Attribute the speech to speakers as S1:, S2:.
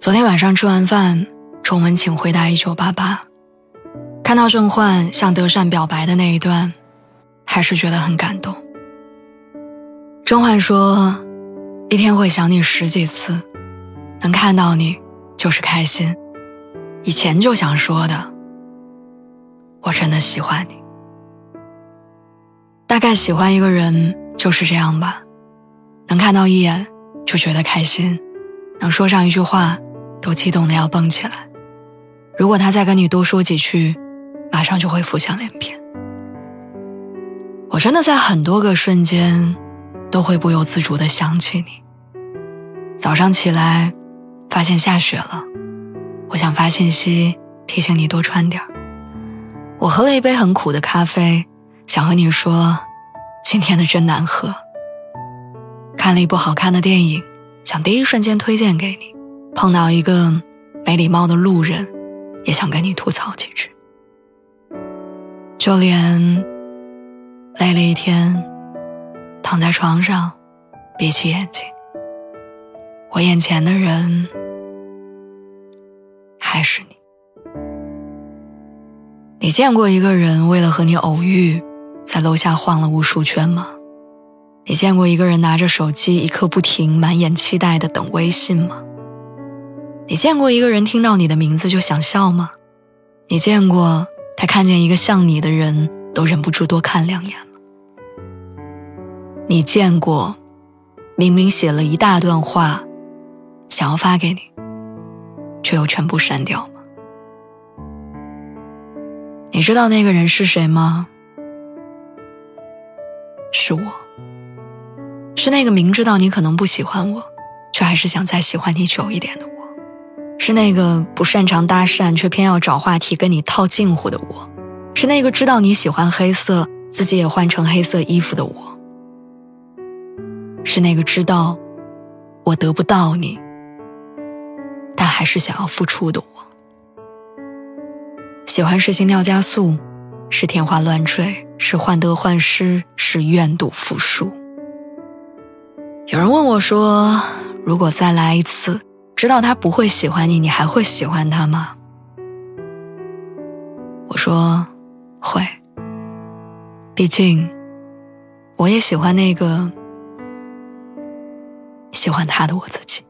S1: 昨天晚上吃完饭，重温《请回答一九八八》，看到郑焕向德善表白的那一段，还是觉得很感动。郑焕说：“一天会想你十几次，能看到你就是开心。以前就想说的，我真的喜欢你。大概喜欢一个人就是这样吧，能看到一眼就觉得开心，能说上一句话。”都激动的要蹦起来，如果他再跟你多说几句，马上就会浮想联翩。我真的在很多个瞬间，都会不由自主的想起你。早上起来，发现下雪了，我想发信息提醒你多穿点儿我喝了一杯很苦的咖啡，想和你说，今天的真难喝。看了一部好看的电影，想第一瞬间推荐给你。碰到一个没礼貌的路人，也想跟你吐槽几句。就连累了一天，躺在床上，闭起眼睛，我眼前的人还是你。你见过一个人为了和你偶遇，在楼下晃了无数圈吗？你见过一个人拿着手机一刻不停、满眼期待的等微信吗？你见过一个人听到你的名字就想笑吗？你见过他看见一个像你的人都忍不住多看两眼吗？你见过明明写了一大段话，想要发给你，却又全部删掉吗？你知道那个人是谁吗？是我，是那个明知道你可能不喜欢我，却还是想再喜欢你久一点的我。是那个不擅长搭讪却偏要找话题跟你套近乎的我，是那个知道你喜欢黑色，自己也换成黑色衣服的我，是那个知道我得不到你，但还是想要付出的我。喜欢是心跳加速，是天花乱坠，是患得患失，是愿赌服输。有人问我说：“如果再来一次？”知道他不会喜欢你，你还会喜欢他吗？我说会，毕竟我也喜欢那个喜欢他的我自己。